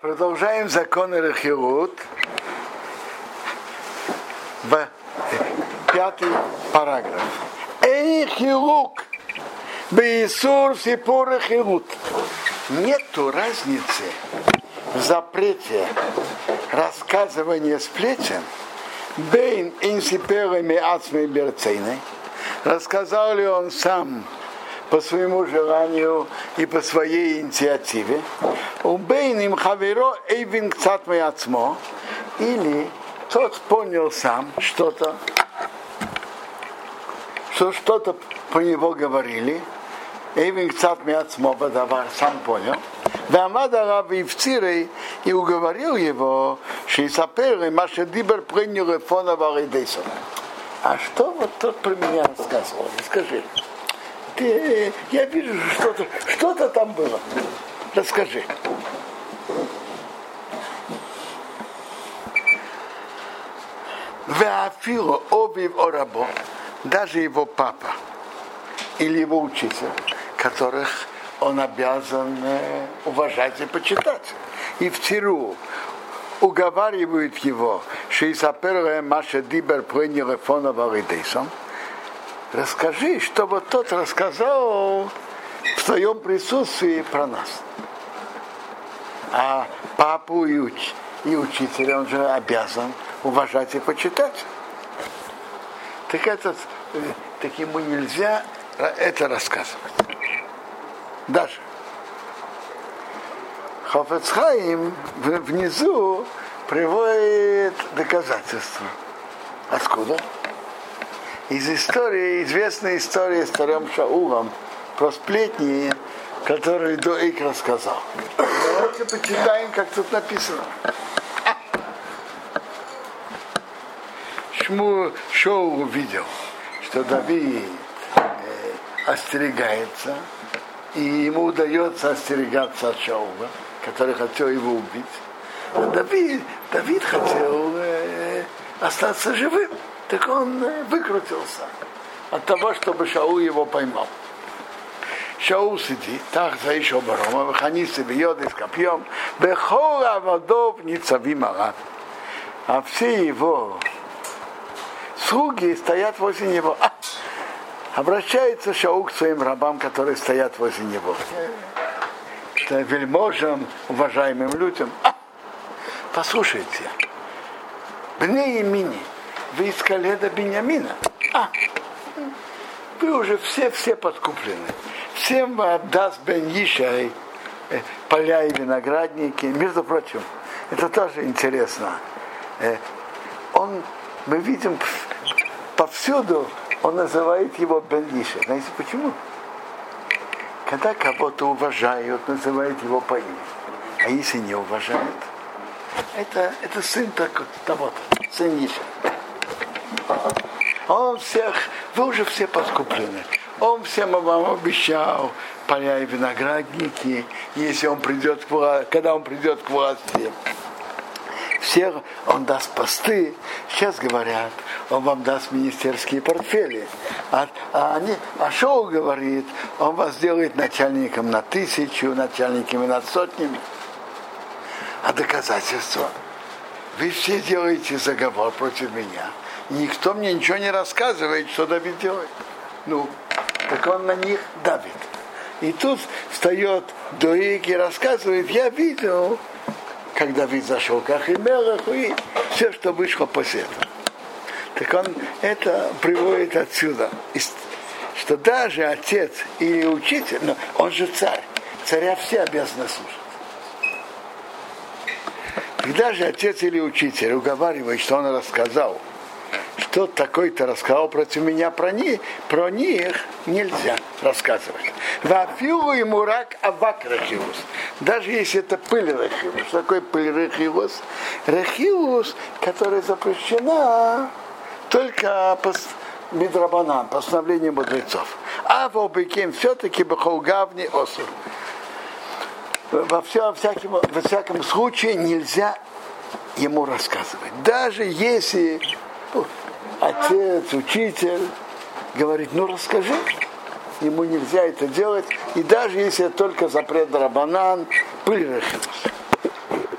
Продолжаем законы Рахилут. В пятый параграф. Эйхилук. Бейсур сипур Рахилут. Нету разницы в запрете рассказывания сплетен Бейн инсиперами ацмей берцейной. Рассказал ли он сам по своему желанию и по своей инициативе. Убейн им хаверо эйвин кцат ацмо. Или тот понял сам что-то, что что-то по него говорили. Эйвин кцат ацмо бадавар сам понял. Вамада рав Ивцирей и уговорил его, что Исапер Маша Дибер принял фона Варидейсона. А что вот тот про меня рассказывал? Скажи ты, я вижу, что-то что там было. Расскажи. Веафило обив орабо, даже его папа или его учитель, которых он обязан э, уважать и почитать. И в Тиру уговаривают его, что Исапере Маша Дибер принял фонова Ридейсом, расскажи, чтобы тот рассказал в своем присутствии про нас. А папу и, уч, и учителя он же обязан уважать и почитать. Так, этот, так ему нельзя это рассказывать. Даже. Хофецхайм внизу приводит доказательства. Откуда? Из истории, известной истории с царем Шаулом про сплетни, которые Доик рассказал. Давайте почитаем, как тут написано. Шму Шоу увидел, что Давид э, остерегается, и ему удается остерегаться от Шаула, который хотел его убить. Давид, Давид хотел э, остаться живым так он э, выкрутился от того, чтобы Шаул его поймал. Шаул сидит, так за еще барома, выханицы бьет с копьем, бехора водов ницавимара. А все его слуги стоят возле него. А, обращается Шаул к своим рабам, которые стоят возле него. К вельможам, уважаемым людям. А, послушайте, Бне имени, вы из коледа Бениамина. А, вы уже все-все подкуплены. Всем отдаст Бен Ишай э, поля и виноградники. Между прочим, это тоже интересно. Э, он, мы видим повсюду, он называет его Бен Ишай. Знаете почему? Когда кого-то уважают, называют его по имени. А если не уважают, это, это сын того-то, сын Ишай. Он всех, вы уже все подкуплены. Он всем вам обещал поля и виноградники, если он придет к власти, когда он придет к власти. Всех он даст посты. Сейчас говорят, он вам даст министерские портфели. А, а, они, а Шоу говорит, он вас сделает начальником на тысячу, начальниками над сотнями. А доказательства? Вы все делаете заговор против меня никто мне ничего не рассказывает, что Давид делает. Ну, так он на них давит. И тут встает Доик и рассказывает, я видел, как Давид зашел к Ахимелаху и все, что вышло после этого. Так он это приводит отсюда, что даже отец или учитель, но он же царь, царя все обязаны слушать. Когда же отец или учитель уговаривает, что он рассказал кто такой-то рассказал против меня про них, про них нельзя рассказывать. Вафилу ему рак авак рахилус. Даже если это пыль рахилус. Что пыль рахилус? Рахилус, которая запрещена только по Мидрабанан, постановление мудрецов. А в обыким все-таки бахолгавни осур. Во, всем, всяким, во всяком случае нельзя ему рассказывать. Даже если отец, учитель говорит, ну расскажи, ему нельзя это делать, и даже если это только запрет Рабанан, пыль